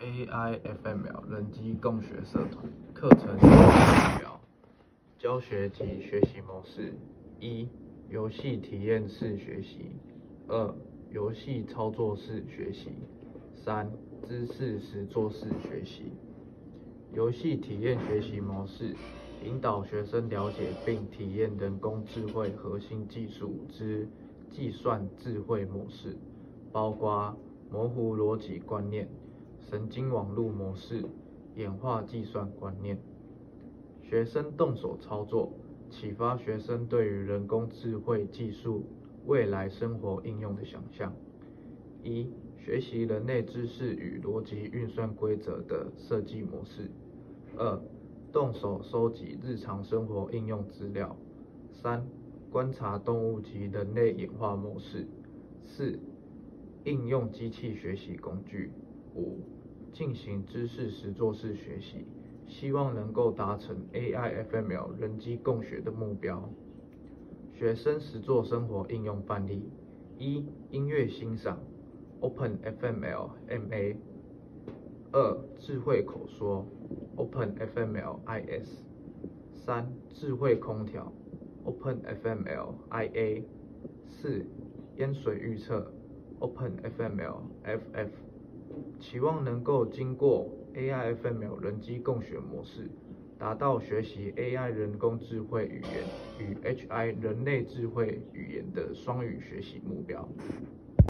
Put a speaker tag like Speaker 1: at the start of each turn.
Speaker 1: AIFML 人机共学社团课程目标：教学及学习模式：一、游戏体验式学习；二、游戏操作式学习；三、知识实作式学习。游戏体验学习模式，引导学生了解并体验人工智慧核心技术之计算智慧模式，包括模糊逻辑观念。神经网络模式演化计算观念，学生动手操作，启发学生对于人工智慧技术未来生活应用的想象。一、学习人类知识与逻辑运算规则的设计模式。二、动手收集日常生活应用资料。三、观察动物及人类演化模式。四、应用机器学习工具。五。进行知识实作式学习，希望能够达成 AI/FML 人机共学的目标。学生实作生活应用范例：一、音乐欣赏，OpenFML MA；二、智慧口说，OpenFML IS；三、智慧空调，OpenFML IA；四、淹水预测，OpenFML FF。期望能够经过 AI/FML 人机共学模式，达到学习 AI 人工智慧语言与 HI 人类智慧语言的双语学习目标。